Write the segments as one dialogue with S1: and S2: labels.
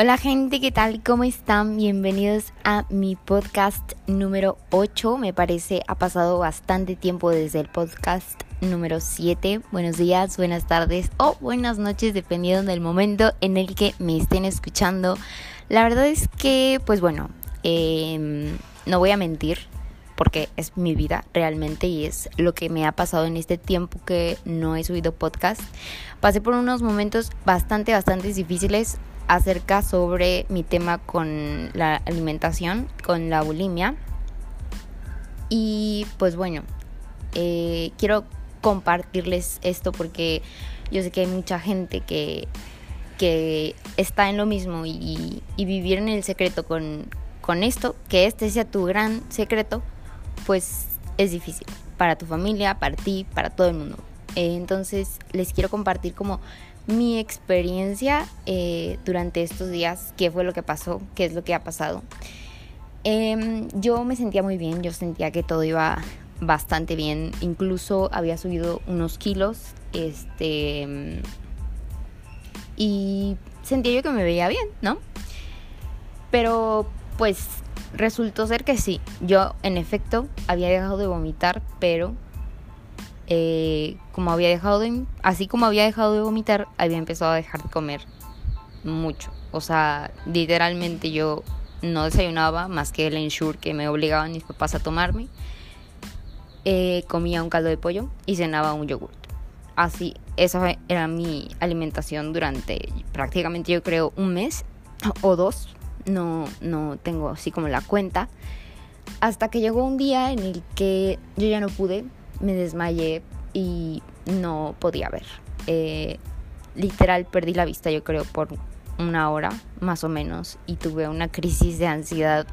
S1: Hola gente, ¿qué tal? ¿Cómo están? Bienvenidos a mi podcast número 8. Me parece ha pasado bastante tiempo desde el podcast número 7. Buenos días, buenas tardes o buenas noches, dependiendo del momento en el que me estén escuchando. La verdad es que, pues bueno, em, no voy a mentir porque es mi vida realmente y es lo que me ha pasado en este tiempo que no he subido podcast. Pasé por unos momentos bastante, bastante difíciles acerca sobre mi tema con la alimentación, con la bulimia. Y pues bueno, eh, quiero compartirles esto porque yo sé que hay mucha gente que, que está en lo mismo y, vivir en el secreto con, con esto, que este sea tu gran secreto, pues es difícil para tu familia, para ti, para todo el mundo. Eh, entonces les quiero compartir como mi experiencia eh, durante estos días, qué fue lo que pasó, qué es lo que ha pasado. Em, yo me sentía muy bien, yo sentía que todo iba bastante bien, incluso había subido unos kilos, este, y sentía yo que me veía bien, ¿no? Pero pues resultó ser que sí, yo en efecto había dejado de vomitar, pero eh, como había dejado de, así como había dejado de vomitar, había empezado a dejar de comer mucho. O sea, literalmente yo no desayunaba más que el ensure que me obligaban mis papás a tomarme. Eh, comía un caldo de pollo y cenaba un yogur. Así, esa era mi alimentación durante prácticamente yo creo un mes o dos. No, no tengo así como la cuenta. Hasta que llegó un día en el que yo ya no pude me desmayé y no podía ver. Eh, literal perdí la vista yo creo por una hora más o menos y tuve una crisis de ansiedad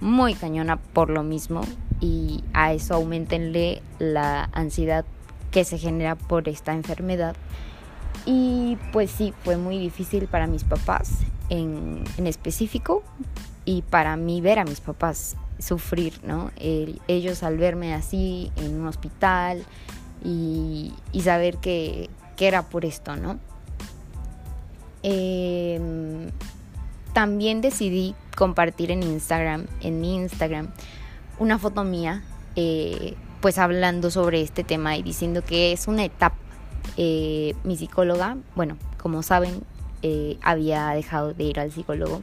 S1: muy cañona por lo mismo y a eso aumentenle la ansiedad que se genera por esta enfermedad y pues sí fue muy difícil para mis papás en, en específico y para mí ver a mis papás sufrir, ¿no? ellos al verme así en un hospital y, saber que, era por esto, ¿no? Em, también decidí compartir en Instagram, en mi Instagram, una foto mía, eh, pues hablando sobre este tema y diciendo que es una etapa. Eh, mi psicóloga, bueno, como saben, eh, había dejado de ir al psicólogo.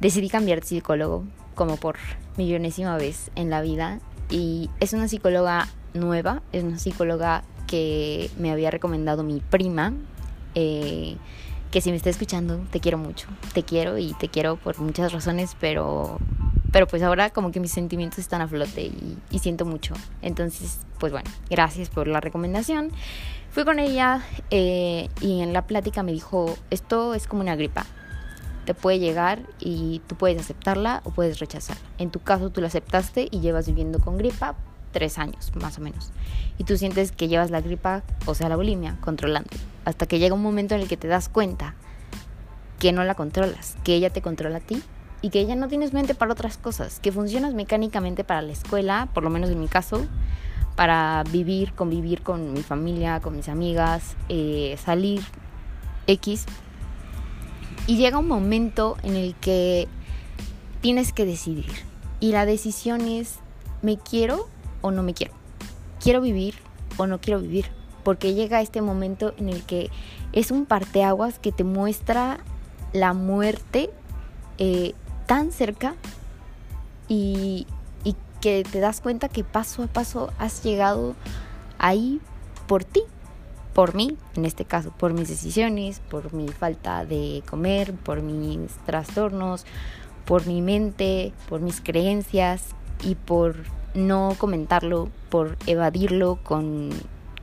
S1: Decidí cambiar de psicólogo como por millonésima vez en la vida y es una psicóloga nueva, es una psicóloga que me había recomendado mi prima, eh, que si me está escuchando te quiero mucho, te quiero y te quiero por muchas razones, pero, pero pues ahora como que mis sentimientos están a flote y, siento mucho. Entonces, pues bueno, gracias por la recomendación. Fui con ella eh, y en la plática me dijo, esto es como una gripa, te puede llegar y tú puedes aceptarla o puedes rechazarla. En tu caso tú la aceptaste y llevas viviendo con gripa tres años más o menos. Y tú sientes que llevas la gripa, o sea, la bulimia, controlando. Hasta que llega un momento en el que te das cuenta que no la controlas, que ella te controla a ti y que ella no tienes mente para otras cosas, que funcionas mecánicamente para la escuela, por lo menos en mi caso, para vivir, convivir con mi familia, con mis amigas, eh, salir X, y llega un momento en el que tienes que decidir. Y la decisión es, ¿me quiero o no me quiero? ¿Quiero vivir o no quiero vivir? Porque llega este momento en el que es un parteaguas que te muestra la muerte eh, tan cerca y, y que te das cuenta que paso a paso has llegado ahí por ti, por mí, en este caso, por mis decisiones, por mi falta de comer, por mis trastornos, por mi mente, por mis creencias y por no comentarlo, por evadirlo con,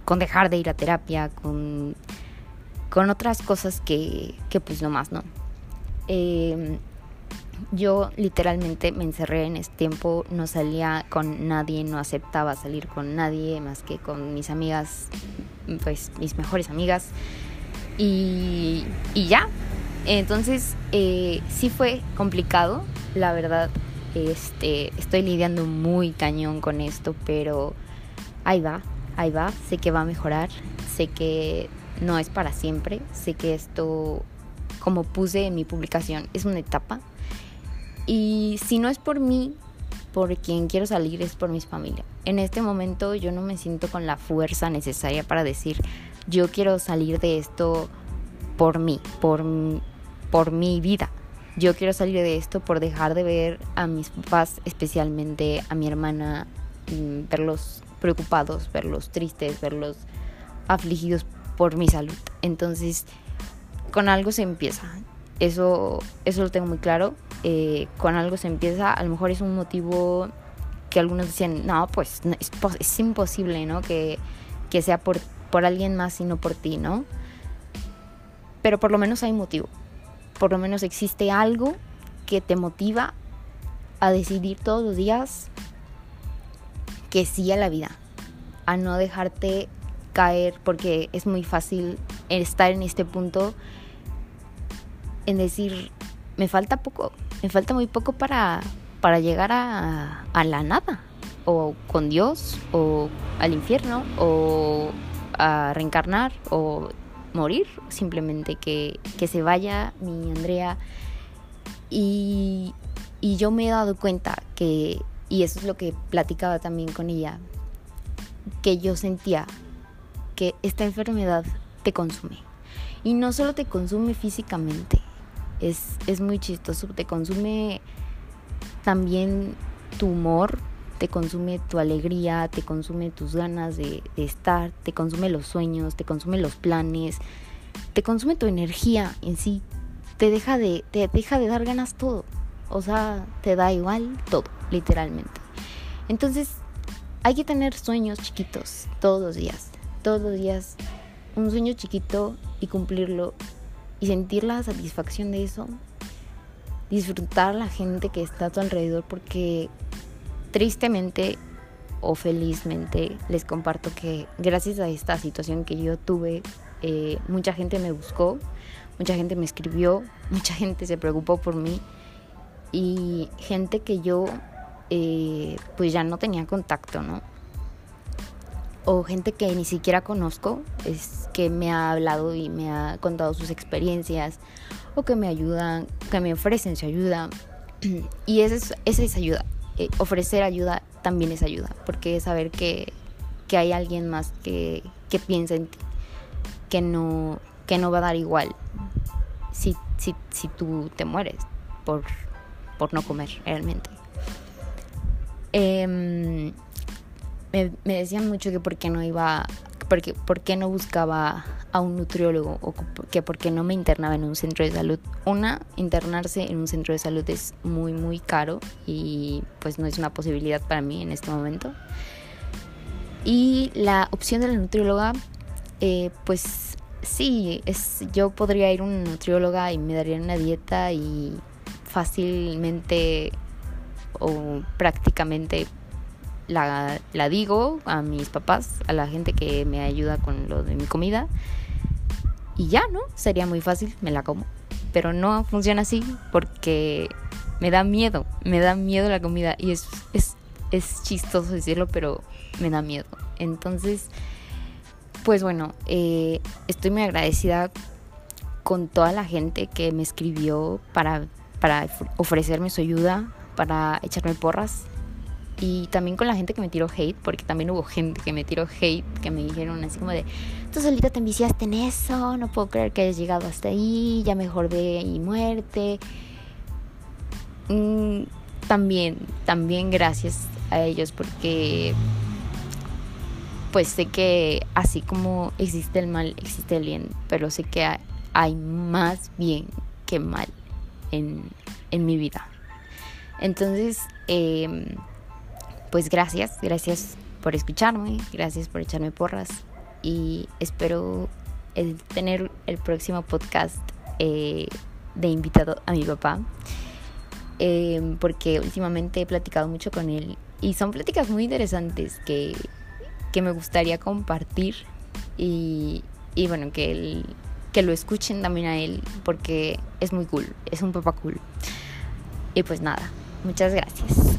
S1: con dejar de ir a terapia, con, con otras cosas que, que pues no más, ¿no? Eh, yo literalmente me encerré en este tiempo, no salía con nadie, no aceptaba salir con nadie más que con mis amigas, pues mis mejores amigas. Y, y ya, entonces eh, sí fue complicado, la verdad. Este, estoy lidiando muy cañón con esto, pero ahí va, ahí va. Sé que va a mejorar, sé que no es para siempre, sé que esto como puse en mi publicación, es una etapa. Y si no es por mí, por quien quiero salir es por mis familia. En este momento yo no me siento con la fuerza necesaria para decir, yo quiero salir de esto por mí, por, por mi vida. Yo quiero salir de esto por dejar de ver a mis papás, especialmente a mi hermana, mm, verlos preocupados, verlos tristes, verlos afligidos por mi salud. Entonces, con algo se empieza. Eso, eso lo tengo muy claro. Eh, con algo se empieza. A lo mejor es un motivo que algunos decían, no, pues es, imposible, ¿no? Que, que sea por, por alguien más y no por ti, ¿no? Pero por lo menos hay motivo. Por lo menos existe algo que te motiva a decidir todos los días que sí a la vida. A no dejarte caer porque es muy fácil estar en este punto en decir, me falta poco, me falta muy poco para, para llegar a, a la nada, o con Dios, o al infierno, o a reencarnar, o morir, simplemente que, que se vaya mi Andrea. Y, y yo me he dado cuenta que, y eso es lo que platicaba también con ella, que yo sentía que esta enfermedad te consume. Y no solo te consume físicamente, es, muy chistoso, te consume también tu humor, te consume tu alegría, te consume tus ganas de, estar, te consume los sueños, te consume los planes, te consume tu energía en sí, te deja de, te deja de dar ganas todo, o sea, te da igual todo, literalmente. Entonces, hay que tener sueños chiquitos todos los días, todos los días, un sueño chiquito y cumplirlo y sentir la satisfacción de eso, disfrutar la gente que está a tu alrededor porque tristemente o felizmente les comparto que gracias a esta situación que yo tuve, eh, mucha gente me buscó, mucha gente me escribió, mucha gente se preocupó por mí y gente que yo eh, pues ya no tenía contacto, ¿no? O gente que ni siquiera conozco, es que me ha hablado y me ha contado sus experiencias o que me ayudan, que me ofrecen su ayuda. Y esa es, esa es ayuda. Eh, ofrecer ayuda también es ayuda, porque es saber que, que hay alguien más que, que piensa en ti, que no, que no va a dar igual si, si, si tú te mueres por, por no comer realmente. Eh, me, decían mucho que por qué no iba, porque, por qué no buscaba a un nutriólogo o que por qué no me internaba en un centro de salud. Una, internarse en un centro de salud es muy, muy caro y pues no es una posibilidad para mí en este momento. Y la opción de la nutrióloga, eh, pues sí, es, yo podría ir a una nutrióloga y me darían una dieta y fácilmente o prácticamente la, la digo a mis papás, a la gente que me ayuda con lo de mi comida. Y ya, ¿no? Sería muy fácil, me la como. Pero no funciona así porque me da miedo, me da miedo la comida. Y es, es, es chistoso decirlo, pero me da miedo. Entonces, pues bueno, eh, estoy muy agradecida con toda la gente que me escribió para, para ofrecerme su ayuda, para echarme porras y también con la gente que me tiró hate, porque también hubo gente que me tiró hate, que me dijeron así como de, tú solita te enviciaste en eso, no puedo creer que hayas llegado hasta ahí, ya mejor de y muerte. Mm, también, también gracias a ellos porque pues sé que así como existe el mal, existe el bien, pero sé que hay, más bien que mal en, en mi vida. Entonces, eh, pues gracias, gracias por escucharme, gracias por echarme porras y espero tener el próximo podcast eh, de invitado a mi papá. Em, porque últimamente he platicado mucho con él y son pláticas muy interesantes que, que me gustaría compartir y, y bueno, que, él, que lo escuchen también a él porque es muy cool, es un papá cool. Y pues nada, Muchas gracias